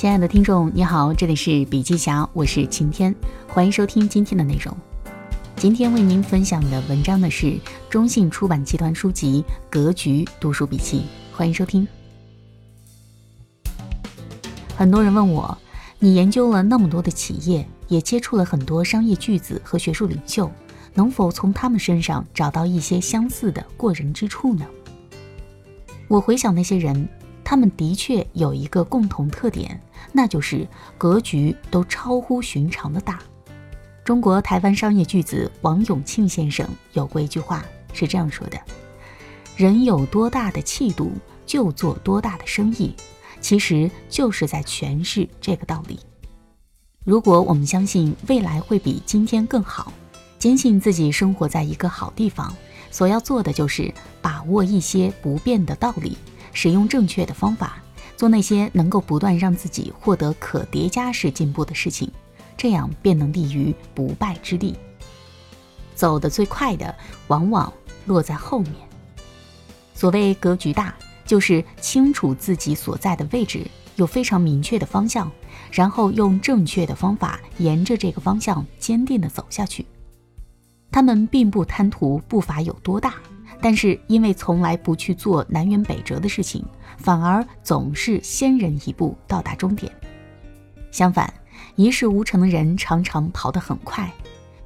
亲爱的听众，你好，这里是笔记侠，我是晴天，欢迎收听今天的内容。今天为您分享的文章呢是中信出版集团书籍《格局读书笔记》，欢迎收听。很多人问我，你研究了那么多的企业，也接触了很多商业巨子和学术领袖，能否从他们身上找到一些相似的过人之处呢？我回想那些人。他们的确有一个共同特点，那就是格局都超乎寻常的大。中国台湾商业巨子王永庆先生有过一句话是这样说的：“人有多大的气度，就做多大的生意。”其实就是在诠释这个道理。如果我们相信未来会比今天更好，坚信自己生活在一个好地方，所要做的就是把握一些不变的道理。使用正确的方法，做那些能够不断让自己获得可叠加式进步的事情，这样便能立于不败之地。走得最快的，往往落在后面。所谓格局大，就是清楚自己所在的位置，有非常明确的方向，然后用正确的方法沿着这个方向坚定地走下去。他们并不贪图步伐有多大。但是因为从来不去做南辕北辙的事情，反而总是先人一步到达终点。相反，一事无成的人常常跑得很快，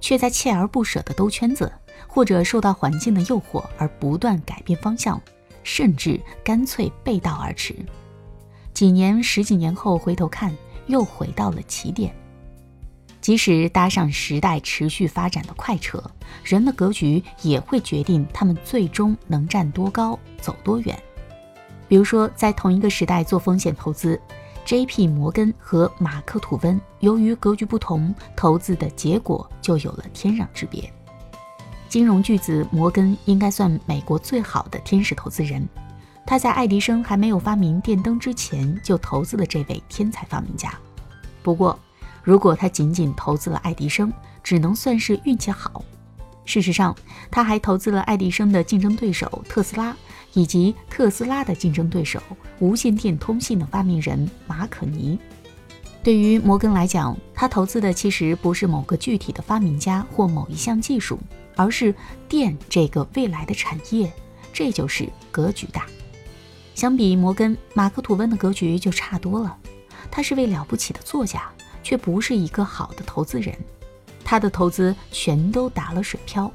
却在锲而不舍地兜圈子，或者受到环境的诱惑而不断改变方向，甚至干脆背道而驰。几年、十几年后回头看，又回到了起点。即使搭上时代持续发展的快车，人的格局也会决定他们最终能站多高、走多远。比如说，在同一个时代做风险投资，J.P. 摩根和马克吐温由于格局不同，投资的结果就有了天壤之别。金融巨子摩根应该算美国最好的天使投资人，他在爱迪生还没有发明电灯之前就投资了这位天才发明家。不过，如果他仅仅投资了爱迪生，只能算是运气好。事实上，他还投资了爱迪生的竞争对手特斯拉，以及特斯拉的竞争对手——无线电通信的发明人马可尼。对于摩根来讲，他投资的其实不是某个具体的发明家或某一项技术，而是电这个未来的产业。这就是格局大。相比摩根，马克吐温的格局就差多了。他是位了不起的作家。却不是一个好的投资人，他的投资全都打了水漂。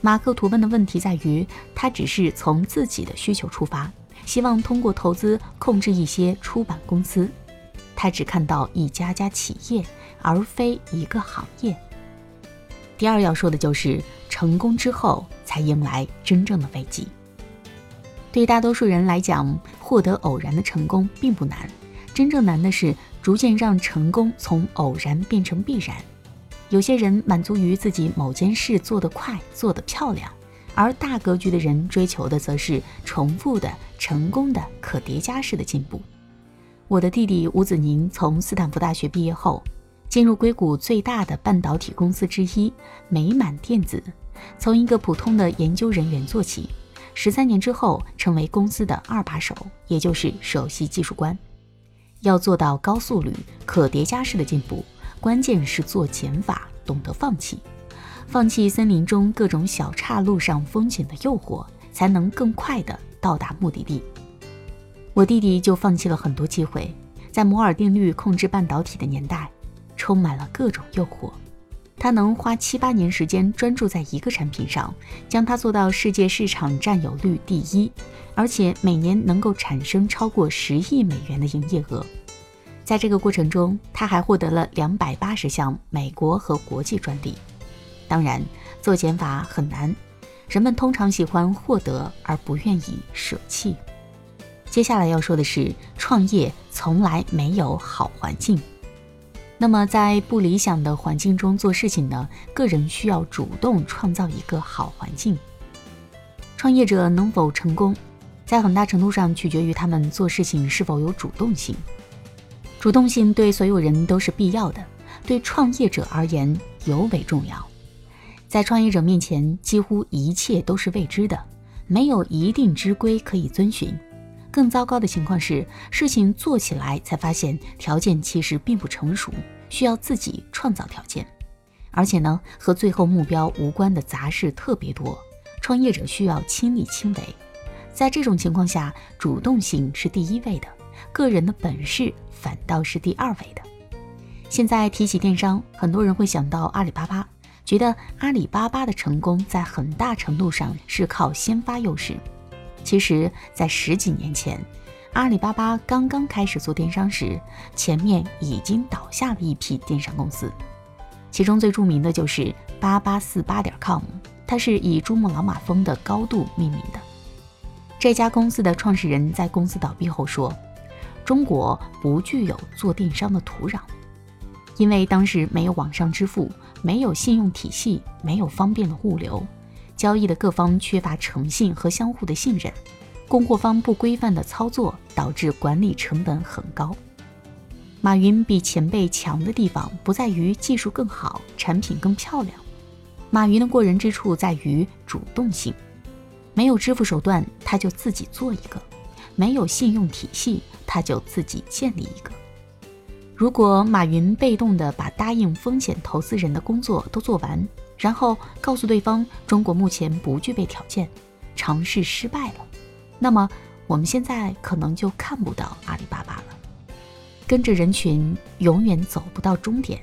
马克吐温的问题在于，他只是从自己的需求出发，希望通过投资控制一些出版公司。他只看到一家家企业，而非一个行业。第二要说的就是，成功之后才迎来真正的危机。对大多数人来讲，获得偶然的成功并不难，真正难的是。逐渐让成功从偶然变成必然。有些人满足于自己某件事做得快、做得漂亮，而大格局的人追求的则是重复的、成功的、可叠加式的进步。我的弟弟吴子宁从斯坦福大学毕业后，进入硅谷最大的半导体公司之一美满电子，从一个普通的研究人员做起，十三年之后成为公司的二把手，也就是首席技术官。要做到高速率、可叠加式的进步，关键是做减法，懂得放弃，放弃森林中各种小岔路上风险的诱惑，才能更快的到达目的地。我弟弟就放弃了很多机会，在摩尔定律控制半导体的年代，充满了各种诱惑。他能花七八年时间专注在一个产品上，将它做到世界市场占有率第一，而且每年能够产生超过十亿美元的营业额。在这个过程中，他还获得了两百八十项美国和国际专利。当然，做减法很难，人们通常喜欢获得而不愿意舍弃。接下来要说的是，创业从来没有好环境。那么，在不理想的环境中做事情呢？个人需要主动创造一个好环境。创业者能否成功，在很大程度上取决于他们做事情是否有主动性。主动性对所有人都是必要的，对创业者而言尤为重要。在创业者面前，几乎一切都是未知的，没有一定之规可以遵循。更糟糕的情况是，事情做起来才发现条件其实并不成熟，需要自己创造条件。而且呢，和最后目标无关的杂事特别多，创业者需要亲力亲为。在这种情况下，主动性是第一位的，个人的本事反倒是第二位的。现在提起电商，很多人会想到阿里巴巴，觉得阿里巴巴的成功在很大程度上是靠先发优势。其实，在十几年前，阿里巴巴刚刚开始做电商时，前面已经倒下了一批电商公司，其中最著名的就是八八四八点 com，它是以珠穆朗玛峰的高度命名的。这家公司的创始人在公司倒闭后说：“中国不具有做电商的土壤。”因为当时没有网上支付，没有信用体系，没有方便的物流，交易的各方缺乏诚信和相互的信任，供货方不规范的操作导致管理成本很高。马云比前辈强的地方不在于技术更好，产品更漂亮，马云的过人之处在于主动性。没有支付手段，他就自己做一个；没有信用体系，他就自己建立一个。如果马云被动的把答应风险投资人的工作都做完，然后告诉对方中国目前不具备条件，尝试失败了，那么我们现在可能就看不到阿里巴巴了。跟着人群永远走不到终点，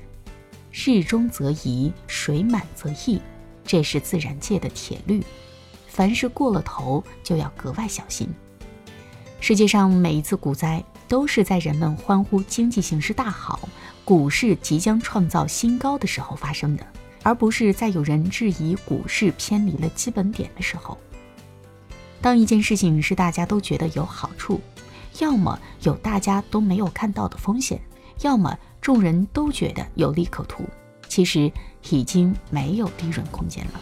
日中则移，水满则溢，这是自然界的铁律。凡事过了头就要格外小心。世界上每一次股灾。都是在人们欢呼经济形势大好、股市即将创造新高的时候发生的，而不是在有人质疑股市偏离了基本点的时候。当一件事情是大家都觉得有好处，要么有大家都没有看到的风险，要么众人都觉得有利可图，其实已经没有利润空间了。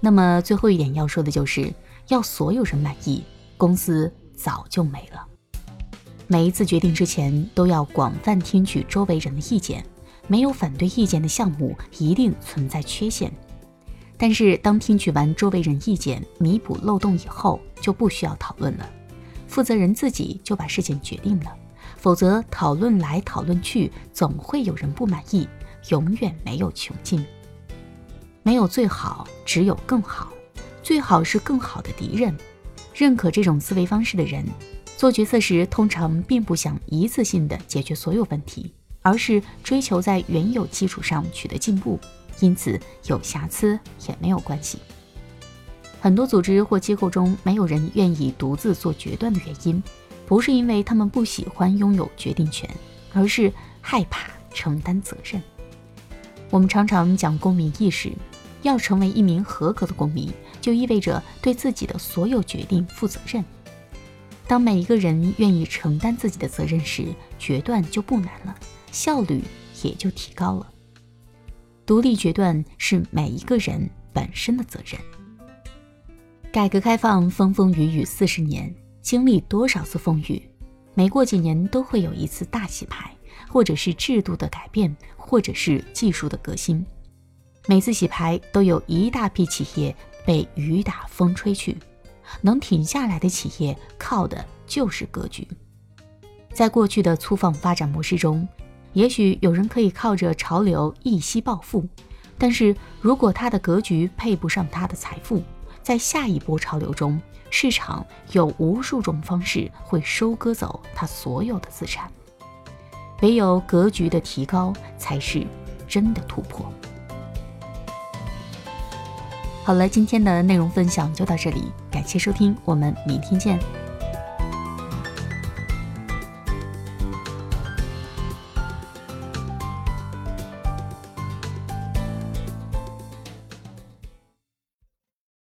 那么最后一点要说的就是，要所有人满意，公司早就没了。每一次决定之前，都要广泛听取周围人的意见。没有反对意见的项目，一定存在缺陷。但是，当听取完周围人意见，弥补漏洞以后，就不需要讨论了。负责人自己就把事情决定了。否则，讨论来讨论去，总会有人不满意，永远没有穷尽。没有最好，只有更好。最好是更好的敌人。认可这种思维方式的人。做决策时，通常并不想一次性的解决所有问题，而是追求在原有基础上取得进步。因此，有瑕疵也没有关系。很多组织或机构中，没有人愿意独自做决断的原因，不是因为他们不喜欢拥有决定权，而是害怕承担责任。我们常常讲公民意识，要成为一名合格的公民，就意味着对自己的所有决定负责任。当每一个人愿意承担自己的责任时，决断就不难了，效率也就提高了。独立决断是每一个人本身的责任。改革开放风风雨雨四十年，经历多少次风雨，每过几年都会有一次大洗牌，或者是制度的改变，或者是技术的革新。每次洗牌都有一大批企业被雨打风吹去。能挺下来的企业，靠的就是格局。在过去的粗放发展模式中，也许有人可以靠着潮流一夕暴富，但是如果他的格局配不上他的财富，在下一波潮流中，市场有无数种方式会收割走他所有的资产。唯有格局的提高，才是真的突破。好了，今天的内容分享就到这里，感谢收听，我们明天见。